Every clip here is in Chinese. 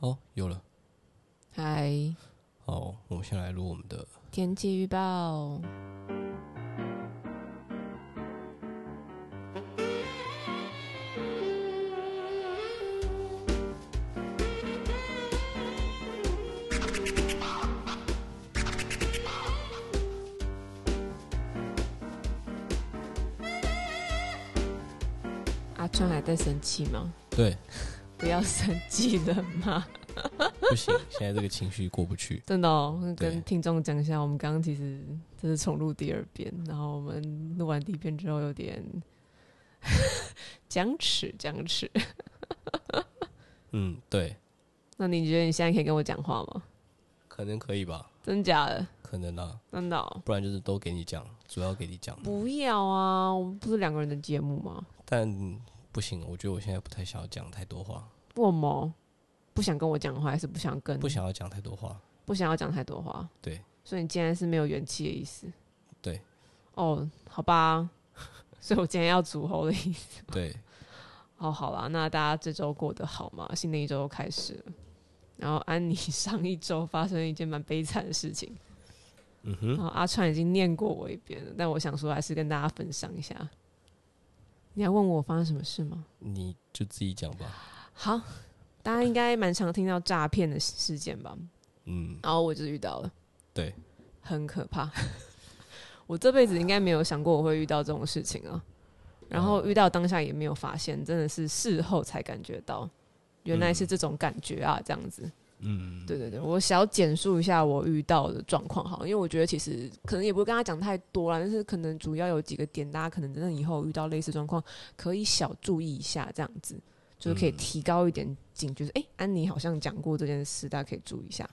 哦，有了。嗨，好，我们先来录我们的天气预报。阿川还在生气吗？对，不要生气了嘛！不行，现在这个情绪过不去。真的、哦，跟听众讲一下，我们刚刚其实这是重录第二遍，然后我们录完第一遍之后有点 僵持，僵持。嗯，对，那你觉得你现在可以跟我讲话吗？可能可以吧，真假的？可能啊，真的哦、不然就是都给你讲，主要给你讲。不要啊！我们不是两个人的节目吗？但不行，我觉得我现在不太想要讲太多话，为什么不想跟我讲话，还是不想跟？不想要讲太多话。不想要讲太多话。对，所以你今天是没有元气的意思。对，哦，好吧。所以我今天要煮喉的意思。对，哦，好啦，那大家这周过得好吗？新的一周开始了，然后安妮上一周发生了一件蛮悲惨的事情，嗯哼，然后阿川已经念过我一遍了，但我想说还是跟大家分享一下。你还问我发生什么事吗？你就自己讲吧。好，大家应该蛮常听到诈骗的事件吧？嗯，然后我就遇到了，对，很可怕。我这辈子应该没有想过我会遇到这种事情啊，然后遇到当下也没有发现，真的是事后才感觉到，原来是这种感觉啊，这样子。嗯，对对对，我想要简述一下我遇到的状况好，因为我觉得其实可能也不会跟他讲太多啦，但是可能主要有几个点，大家可能真的以后遇到类似状况，可以小注意一下，这样子就是可以提高一点警觉。哎、安妮好像讲过这件事，大家可以注意一下。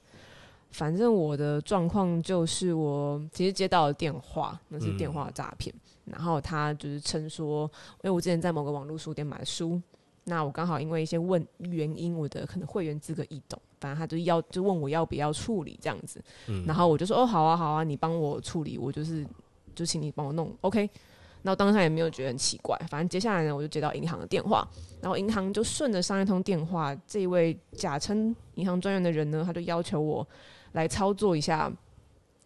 反正我的状况就是我其实接到了电话，那是电话诈骗，然后他就是称说，因为我之前在某个网络书店买的书，那我刚好因为一些问原因，我的可能会员资格异动，反正他就要就问我要不要处理这样子，然后我就说哦好啊好啊，你帮我处理，我就是就请你帮我弄，OK。然后当下也没有觉得很奇怪，反正接下来呢，我就接到银行的电话，然后银行就顺着上一通电话，这一位假称银行专员的人呢，他就要求我来操作一下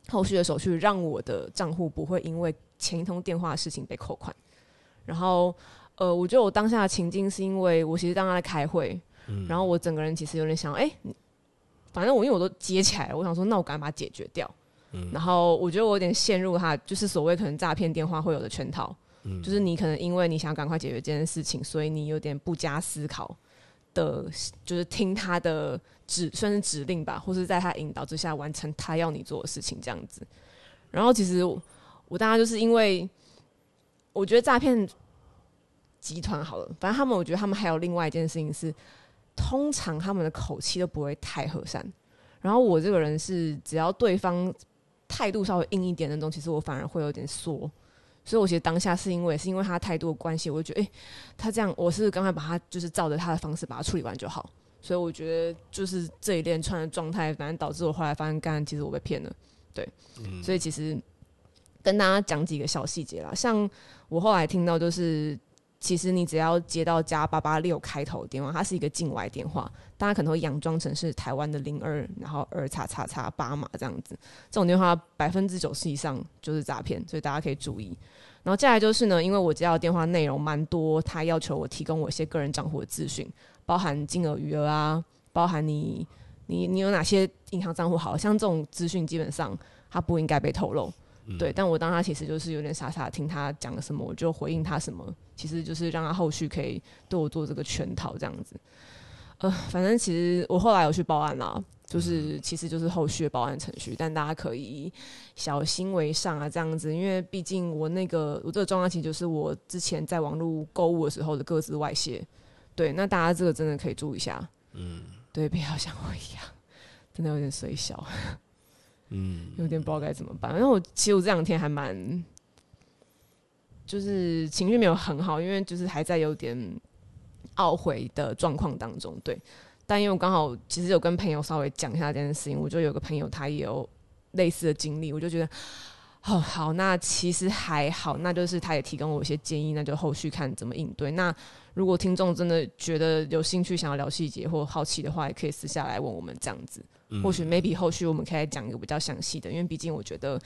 后续的手续，让我的账户不会因为前一通电话的事情被扣款。然后，呃，我觉得我当下的情境是因为我其实当时在开会，然后我整个人其实有点想，哎、你反正我因为我都接起来了，我想说，那我赶快把它解决掉。然后我觉得我有点陷入他就是所谓可能诈骗电话会有的圈套，就是你可能因为你想赶快解决这件事情，所以你有点不加思考的，就是听他的指算是指令吧，或是在他引导之下完成他要你做的事情这样子。然后其实我我当然就是因为我觉得诈骗集团好了，反正他们我觉得他们还有另外一件事情是，通常他们的口气都不会太和善。然后我这个人是只要对方态度稍微硬一点的那种，其实我反而会有点缩。所以我其实当下是因为是因为他态度的关系，我就觉得，诶，他这样，我是刚才把他就是照着他的方式把他处理完就好。所以我觉得就是这一连串的状态，反正导致我后来发现，干其实我被骗了。对，所以其实跟大家讲几个小细节啦，像我后来听到就是。其实你只要接到加八八六开头的电话，它是一个境外电话，大家可能会佯装成是台湾的零二，然后二叉叉叉八码这样子。这种电话百分之九十以上就是诈骗，所以大家可以注意。然后接下来就是呢，因为我接到电话内容蛮多，他要求我提供我一些个人账户的资讯，包含金额余额啊，包含你你你有哪些银行账户，好像这种资讯基本上它不应该被透露。对，但我当他其实就是有点傻傻地听他讲了什么，我就回应他什么，其实就是让他后续可以对我做这个圈套这样子。呃，反正其实我后来有去报案啦，就是其实就是后续的报案程序，但大家可以小心为上啊，这样子，因为毕竟我那个我这个状况其实就是我之前在网络购物的时候的各自外泄，对，那大家这个真的可以注意一下，嗯，对，不要像我一样，真的有点水小。嗯，有点不知道该怎么办。然后我其实我这两天还蛮，就是情绪没有很好，因为就是还在有点懊悔的状况当中。对，但因为我刚好其实有跟朋友稍微讲一下这件事情，我就有个朋友他也有类似的经历，我就觉得哦，好，那其实还好，那就是他也提供我一些建议，那就后续看怎么应对。那如果听众真的觉得有兴趣想要聊细节或好奇的话，也可以私下来问我们这样子。嗯或许 maybe 后续我们可以讲一个比较详细的，因为毕竟我觉得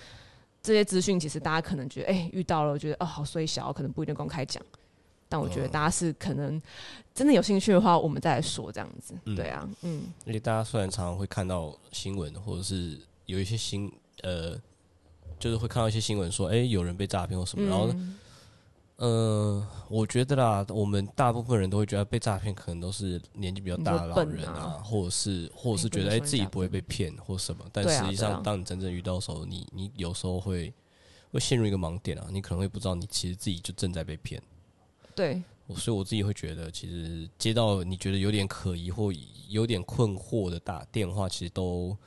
这些资讯其实大家可能觉得，哎、遇到了，我觉得哦好衰小，可能不一定公开讲。但我觉得大家是可能真的有兴趣的话，我们再来说这样子。对啊，嗯，而且大家虽然常常会看到新闻，或者是有一些新呃，就是会看到一些新闻说，哎、有人被诈骗或什么，然后呢，嗯。呃，我觉得啦，我们大部分人都会觉得被诈骗，可能都是年纪比较大的老人啊，啊或者是或者是觉得哎、不能说人家自己不会被骗或什么，但实际上，当你真正遇到的时候，你你有时候会会陷入一个盲点啊，你可能会不知道你其实自己就正在被骗。对，我所以我自己会觉得，其实接到你觉得有点可疑或有点困惑的打电话，其实都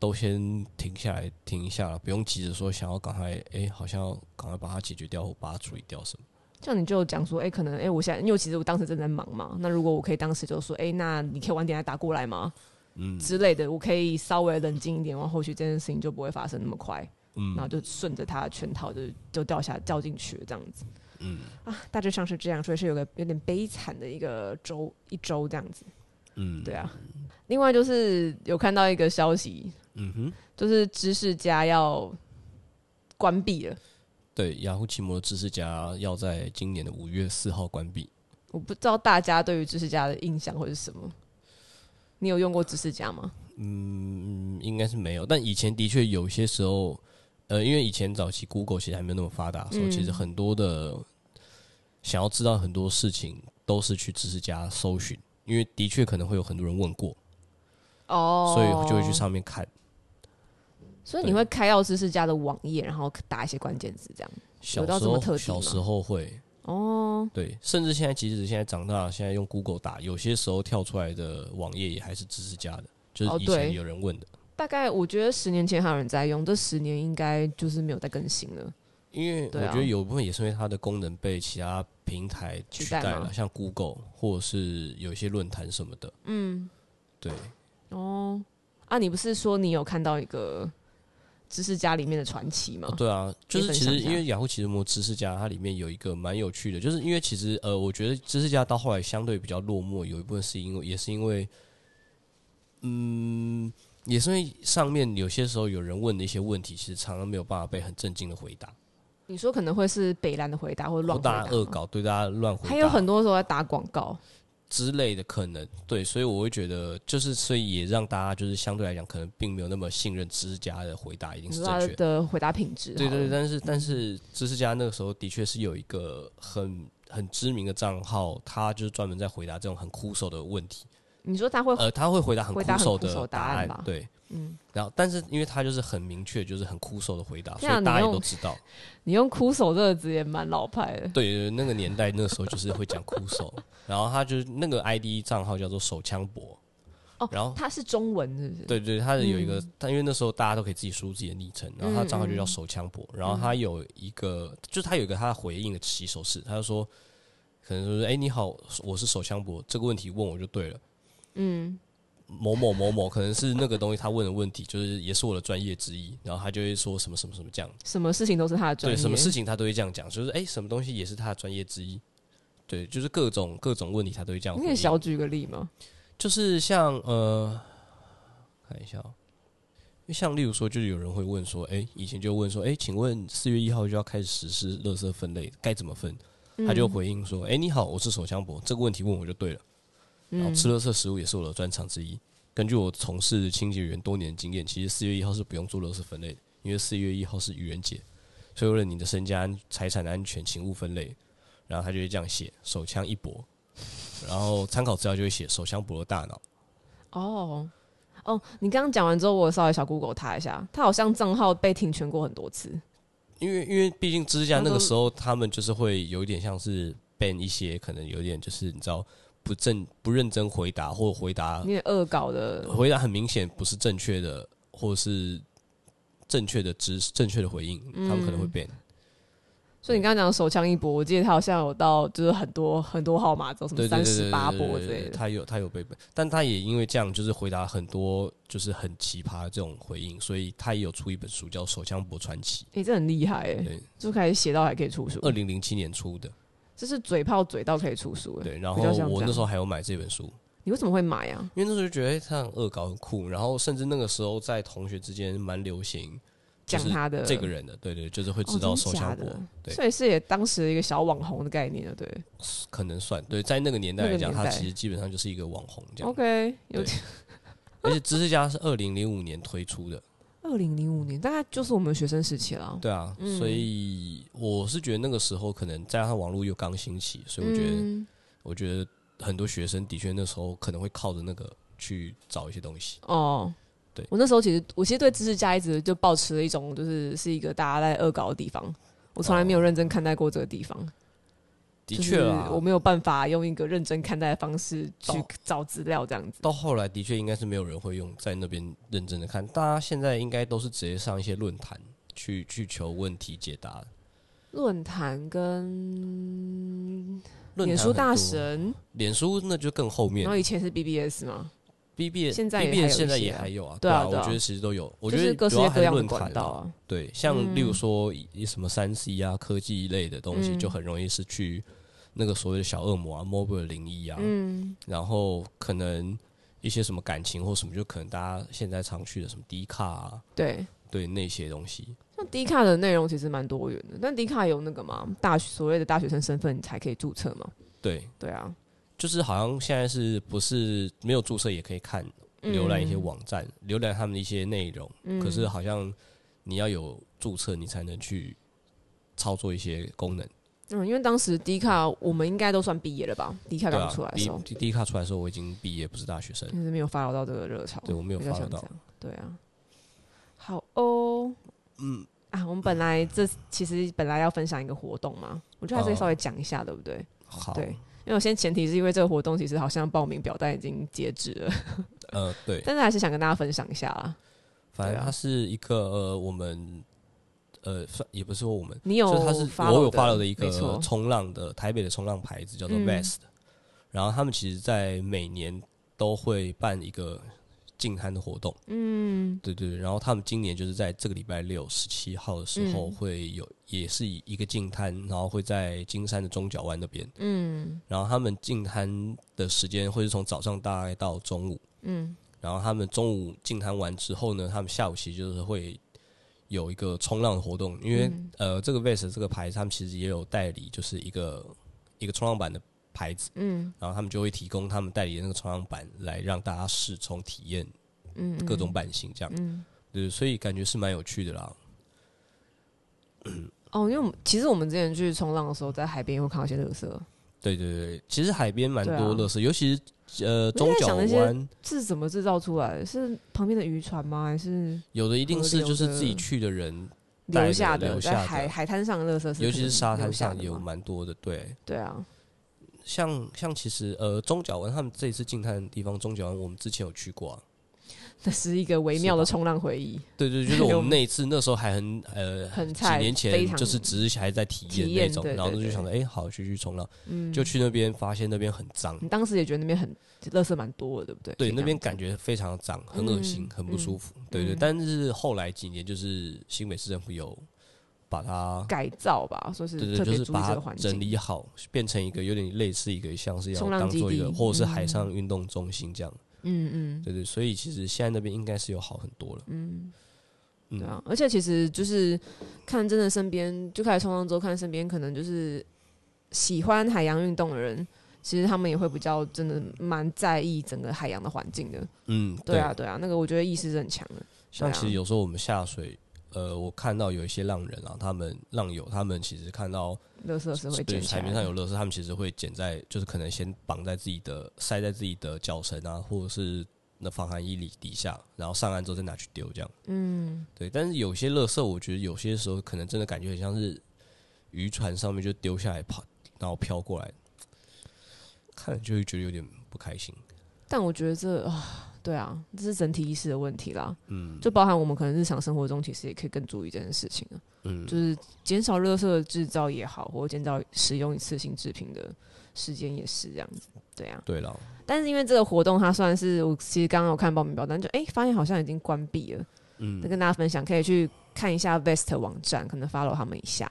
都先停下来，停一下了，不用急着说想要赶快，哎、好像要赶快把它解决掉或把它处理掉什么。像你就讲说，哎、可能哎、我现在因为其实我当时正在忙嘛，那如果我可以当时就说，哎、那你可以晚点来打过来吗？嗯。之类的，我可以稍微冷静一点，然后或许这件事情就不会发生那么快，嗯。然后就顺着他的圈套就就掉下掉进去了这样子。嗯。啊，大致上是这样，所以是有个有点悲惨的一个周一周这样子，嗯，对啊。另外就是有看到一个消息，嗯哼，就是知识家要关闭了，对，雅虎奇摩的知识家要在今年的五月四号关闭。我不知道大家对于知识家的印象会是什么。你有用过知识家吗？嗯，应该是没有，但以前的确有些时候，呃，因为以前早期 Google 其实还没有那么发达的时候，嗯其实很多的想要知道很多事情都是去知识家搜寻，因为的确可能会有很多人问过，哦所以就会去。上面看。所以你会开到知世家的网页，然后打一些关键字，这样。小到时候这么特地吗？小时候会，哦，对，甚至现在即使现在长大了，现在用 Google 打，有些时候跳出来的网页也还是知识家的，就是哦以前对。有人问的。大概我觉得十年前还有人在用，这十年应该就是没有再更新了。因为我觉得有部分也是因为它的功能被其他平台取取代了，像 Google 或者是有一些论坛什么的。嗯，对，哦，啊，你不是说你有看到一个知识家里面的传奇嘛？对啊，就是其实因为雅虎奇摩知识家它里面有一个蛮有趣的，就是因为其实呃，我觉得知识家到后来相对比较落寞，有一部分是因为也是因为，嗯，也是因为上面有些时候有人问的一些问题，其实常常没有办法被很正经的回答，你说可能会是北兰的回答或者乱回大恶搞，对大家乱回答，还有很多时候在打广告。之类的可能，对，所以我会觉得，就是所以也让大家就是相对来讲，可能并没有那么信任知识家的回答一定是正确的。回答品质，对对对，但是但是知识家那个时候的确是有一个很很知名的账号，他就是专门在回答这种很枯手的问题。你说他会呃，他会回答很回答枯手很枯手的答答案吧对，嗯，然后但是因为他就是很明确，就是很枯手的回答，所以大家也你用都知道。你用“枯手”这个字也蛮老派的。对，那个年代那时候就是会讲枯手，然后他就是那个 ID 账号叫做手枪博，哦，然后他是中文是不是？对对，他的有一个，嗯他因为那时候大家都可以自己输入自己的昵称，然后他的账号就叫手枪博，然后他有一个，就是他有一个他回应的起手式，他就说，可能说是哎、你好，我是手枪博，这个问题问我就对了，嗯，某某某某可能是那个东西他问的问题，就是也是我的专业之一，然后他就会说什么什么什么这样，什么事情都是他的专对，什么事情他都会这样讲，就是哎、什么东西也是他的专业之一，对，就是各种各种问题他都会这样你。可以小举个例吗？就是像呃，看一下、哦，像例如说，就是有人会问说，哎、以前就问说，哎、请问四月一号就要开始实施垃圾分类，该怎么分？他就回应说，哎、你好，我是手枪博，这个问题问我就对了。然后吃垃圾食物也是我的专长之一。根据我从事清洁员多年的经验，其实四月一号是不用做垃圾分类的，因为四月一号是愚人节，所以为了你的身家安财产的安全，请勿分类。然后他就会这样写：手枪一搏，然后参考资料就会写手枪搏的大脑。哦哦，你刚刚讲完之后，我稍微小 Google 他一下，他好像账号被停权过很多次。因为因为毕竟知识家他说那个时候，他们就是会有一点像是 ban 一些可能有点就是你知道不正不认真回答或回答有点恶搞的，回答很明显不是正确的，或者是正确的知正确的回应，他们可能会 ban。所以你刚刚讲手枪一波，我记得他好像有到就是很多很多号码，走什么三十八波之类的。他有他有被，但他也因为这样就是回答很多就是很奇葩这种回应，所以他也有出一本书叫《手枪博传奇》。哎，这很厉害哎！对，就开始写到还可以出书。二零零七年出的，这是嘴炮嘴到可以出书了。对，然后我那时候还有买这本书。你为什么会买啊？因为那时候就觉得他很恶搞很酷，然后甚至那个时候在同学之间蛮流行。讲他的这个人的，对对，就是会知道手枪博，所以是也当时一个小网红的概念了，对，可能算对，在那个年代来讲，他其实基本上就是一个网红这样。OK，有点，而且知识家是二零零五年推出的，二零零五年大概就是我们学生时期了。对啊，所以我是觉得那个时候可能加上网络又刚兴起，所以我觉得，我觉得很多学生的确那时候可能会靠着那个去找一些东西。哦。对我那时候其实，我其实对知识家一直就保持了一种，就是是一个大家在恶搞的地方。我从来没有认真看待过这个地方。的确啊，我没有办法用一个认真看待的方式去找资料，这样子。到后来，的确应该是没有人会用在那边认真的看。大家现在应该都是直接上一些论坛去去求问题解答。论坛跟脸书大神，脸书那就更后面。然后以前是 BBS 吗？B B 现在 B B 现在也还有啊，对啊，我觉得其实都有。我觉得各式各样的管道啊，对，像例如说以什么三 C 啊、科技一类的东西，就很容易是去那个所谓的小恶魔啊、mobile 灵异啊，嗯，然后可能一些什么感情或什么，就可能大家现在常去的什么 D 卡啊，对对那些东西。像 D 卡的内容其实蛮多元的，但 D 卡有那个嘛，大所谓的大学生身份你才可以注册嘛？对对啊。就是好像现在是不是没有注册也可以看浏览一些网站，浏览他们的一些内容。可是好像你要有注册，你才能去操作一些功能。嗯，因为当时迪卡我们应该都算毕业了吧？迪卡刚出来的时候，迪卡出来的时候我已经毕业，不是大学生，就是没有发到这个热潮。对我没有发到。对啊。好哦。嗯啊，我们本来这其实本来要分享一个活动嘛，我觉得还是稍微讲一下，对不对？好。对。因为我先前提是因为这个活动其实好像报名表单已经截止了，呃，对，但是还是想跟大家分享一下啦。反正它是一个呃，我们呃，算也不是说我们，你有，它是我有发了的一个冲浪的台北的冲浪牌子叫做 Vest，然后他们其实在每年都会办一个。净滩的活动，嗯，对对，然后他们今年就是在这个礼拜六十七号的时候会有，也是以一个净滩，然后会在金山的中角湾那边，嗯，然后他们净滩的时间会是从早上大概到中午，嗯，然后他们中午净滩完之后呢，他们下午其实就是会有一个冲浪活动，因为呃，这个 Vest 这个牌子他们其实也有代理，就是一个一个冲浪板的。牌子，嗯，然后他们就会提供他们代理的那个冲浪板来让大家试冲体验，嗯，各种版型这样，嗯，对，所以感觉是蛮有趣的啦。哦，因为我们其实我们之前去冲浪的时候，在海边会看到一些乐色。对对对，其实海边蛮多乐色，尤其是呃中角湾是怎么制造出来的？是旁边的渔船吗？还是有的一定是就是自己去的人留下的，在海海滩上的乐色，尤其是沙滩上有蛮多的，对对啊。像像其实呃中角湾他们这一次进滩的地方中角湾我们之前有去过啊，那是一个微妙的冲浪回忆。对对，就是我们那一次那时候还很呃很几年前就是只是还在体验那种，然后就想着哎好去去冲浪，就去那边发现那边很脏。你当时也觉得那边很垃圾蛮多的，对不对？对，那边感觉非常脏，很恶心，很不舒服。对对，但是后来几年就是新北市政府有。把它改造吧，说是对对，就是把它整理好，变成一个有点类似一个像是要当做一个或者是海上运动中心这样。嗯嗯嗯，对对，所以其实现在那边应该是有好很多了。嗯，对啊，而且其实就是看真的身边就开始冲浪之后，看身边可能就是喜欢海洋运动的人，其实他们也会比较真的蛮在意整个海洋的环境的。嗯，对啊对啊，那个我觉得意识是很强的。像其实有时候我们下水。呃，我看到有一些浪人啊，他们浪友，他们其实看到，垃圾是会捡海面上有垃圾，他们其实会捡在，就是可能先绑在自己的，塞在自己的脚绳啊，或者是那防寒衣里底下，然后上岸之后再拿去丢这样。嗯，对。但是有些垃圾，我觉得有些时候可能真的感觉很像是渔船上面就丢下来跑，然后飘过来，看了就会觉得有点不开心。但我觉得这啊。对啊，这是整体意识的问题啦。嗯，就包含我们可能日常生活中，其实也可以更注意这件事情啊。嗯，就是减少热色制造也好，或者减少使用一次性制品的时间也是这样子。对啊，对了，但是因为这个活动，它算是我其实刚刚有看报名表单，就哎、发现好像已经关闭了。嗯再，跟大家分享，可以去看一下 Vest 网站，可能 follow 他们一下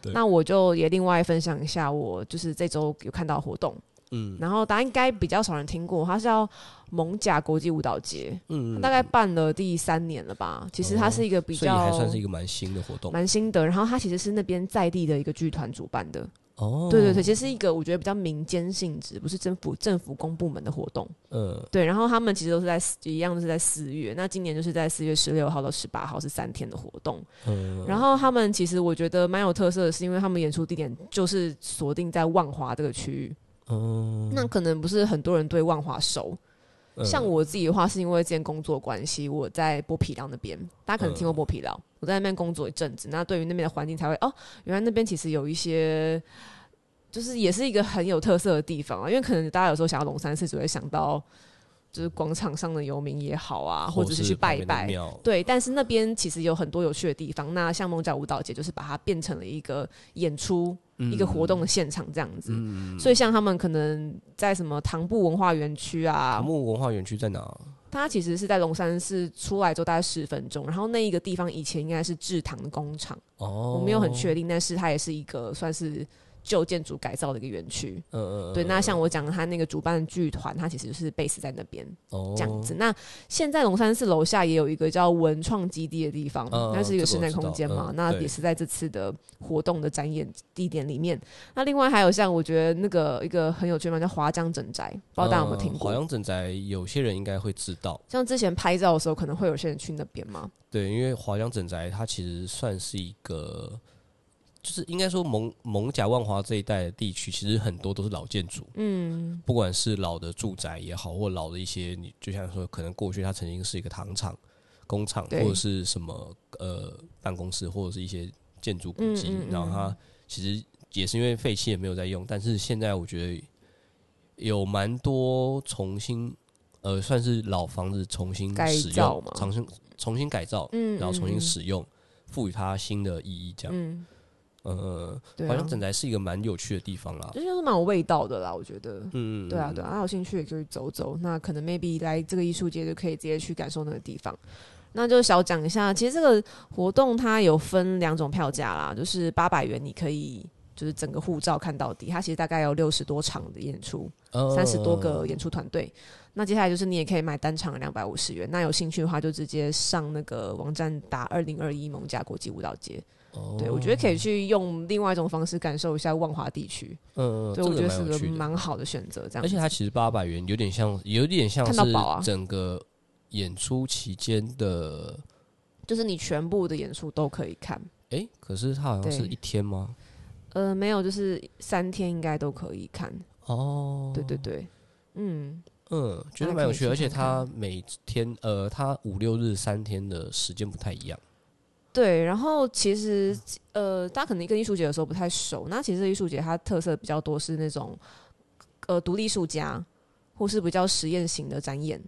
对。那我就也另外分享一下，我就是这周有看到活动，嗯然后答案应该比较少人听过，它是叫蒙甲国际舞蹈节，嗯，大概办了第三年了吧。其实它是一个比所以较还算是一个蛮新的活动蛮新的，然后它其实是那边在地的一个剧团主办的，哦。对对对，其实是一个我觉得比较民间性质，不是政府政府公部门的活动。嗯对，然后他们其实都是在一样都是在四月，那今年就是在四月十六号到十八号是三天的活动。嗯，然后他们其实我觉得蛮有特色的，是因为他们演出地点就是锁定在万华这个区域。嗯，那可能不是很多人对万华熟，嗯。像我自己的话，是因为之前工作关系，我在剥皮寮那边，大家可能听过剥皮寮，我在那边工作一阵子，那对于那边的环境才会哦，原来那边其实有一些。就是也是一个很有特色的地方啊，因为可能大家有时候想到龙山寺，只会想到就是广场上的游民也好啊，或者是去拜一拜，对，但是那边其实有很多有趣的地方。那像蒙甲舞蹈节，就是把它变成了一个演出、一个活动的现场这样子。嗯，所以像他们可能在什么唐布文化园区啊唐，木文化园区在哪？它其实是在龙山寺出来之后大概十分钟，然后那一个地方以前应该是制糖的工厂，哦，我没有很确定，但是它也是一个算是。旧建筑改造的一个园区，嗯，嗯嗯，对。那像我讲，他那个主办剧团，他其实就是 base 在那边，哦这样子。那现在龙山寺楼下也有一个叫文创基地的地方，嗯那是一个室内空间嘛，嗯那也是在这次的活动的展演地点里面。那另外还有像我觉得那个一个很有趣嘛叫华江整宅，不知道大家有没有听过？华江整宅有些人应该会知道，像之前拍照的时候，可能会有些人去那边嘛。对，因为华江整宅它其实算是一个，就是应该说蒙蒙甲万华这一带的地区，其实很多都是老建筑，嗯，不管是老的住宅也好，或老的一些，你就像说，可能过去它曾经是一个糖厂、工厂，或者是什么呃办公室，或者是一些建筑古迹，嗯嗯嗯然后它其实也是因为废弃也没有在用，但是现在我觉得有蛮多重新呃算是老房子重新改使用重新重新改造，嗯然后重新嗯。使用，赋予它新的意义，这样。嗯，呃，好像，整台是一个蛮有趣的地方啦。这就是蛮有味道的啦，我觉得。嗯，对啊，对啊，啊有兴趣也可以走走。那可能 maybe 来这个艺术节就可以直接去感受那个地方。那就小讲一下，其实这个活动它有分两种票价啦，就是八百元你可以就是整个护照看到底，它其实大概有六十多场的演出，呃三十多个演出团队。那接下来就是你也可以买单场两百五十元，那有兴趣的话就直接上那个网站打二零二一蒙甲国际舞蹈节。哦对我觉得可以去用另外一种方式感受一下万华地区，嗯，对这我觉得是个蛮好的选择。这样，而且它其实八百元有点像，有点像是整个演出期间的，就是你全部的演出都可以看。哎、可是它好像是一天吗？呃，没有，就是三天应该都可以看。哦，对对对，嗯，嗯，觉得蛮有趣而且它每天呃，它五六日三天的时间不太一样。对。然后其实呃，大家可能跟艺术节的时候不太熟，那其实艺术节它特色比较多是那种呃独立艺术家或是比较实验型的展演。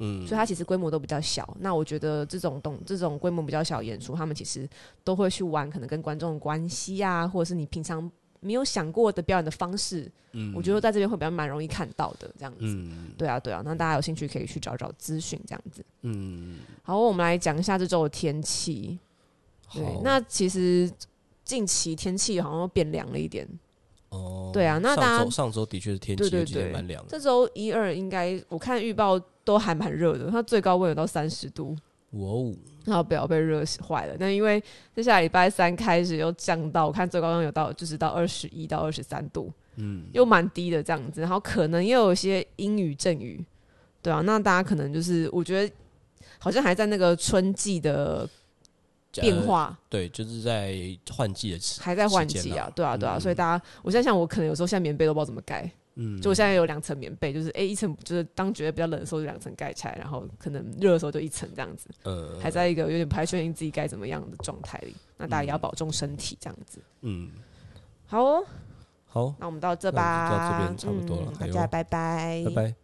嗯，所以它其实规模都比较小。那我觉得这种懂这种规模比较小的演出，他们其实都会去玩可能跟观众的关系啊，或者是你平常没有想过的表演的方式。嗯我觉得在这边会比较蛮容易看到的这样子。嗯对啊，对啊，那大家有兴趣可以去找找资讯这样子。嗯，好，我们来讲一下这周的天气。那其实近期天气好像又变凉了一点。哦，对啊那大家上周的确是天气对蛮凉的，这周一二应该我看预报都还蛮热的，它最高温有到三十度。哇哦，然后不要被热坏了。那因为接下来礼拜三开始又降到，我看最高温有到就是到二十一到二十三度，嗯，又蛮低的这样子。然后可能又有一些阴雨阵雨，对啊，那大家可能就是我觉得好像还在那个春季的变呃化，对，就是在换季的时，还在换季啊，对啊，对啊。嗯所以大家，我现在想，我可能有时候现在棉被都不知道怎么盖。嗯，就我现在有两层棉被，就是哎、一层就是当觉得比较冷的时候就两层盖起来，然后可能热的时候就一层这样子。呃还在一个有点不太确定自己该怎么样的状态里。那大家也要保重身体，这样子。嗯，好哦，好，那我们到这吧，这边差不多了大家拜拜，拜拜。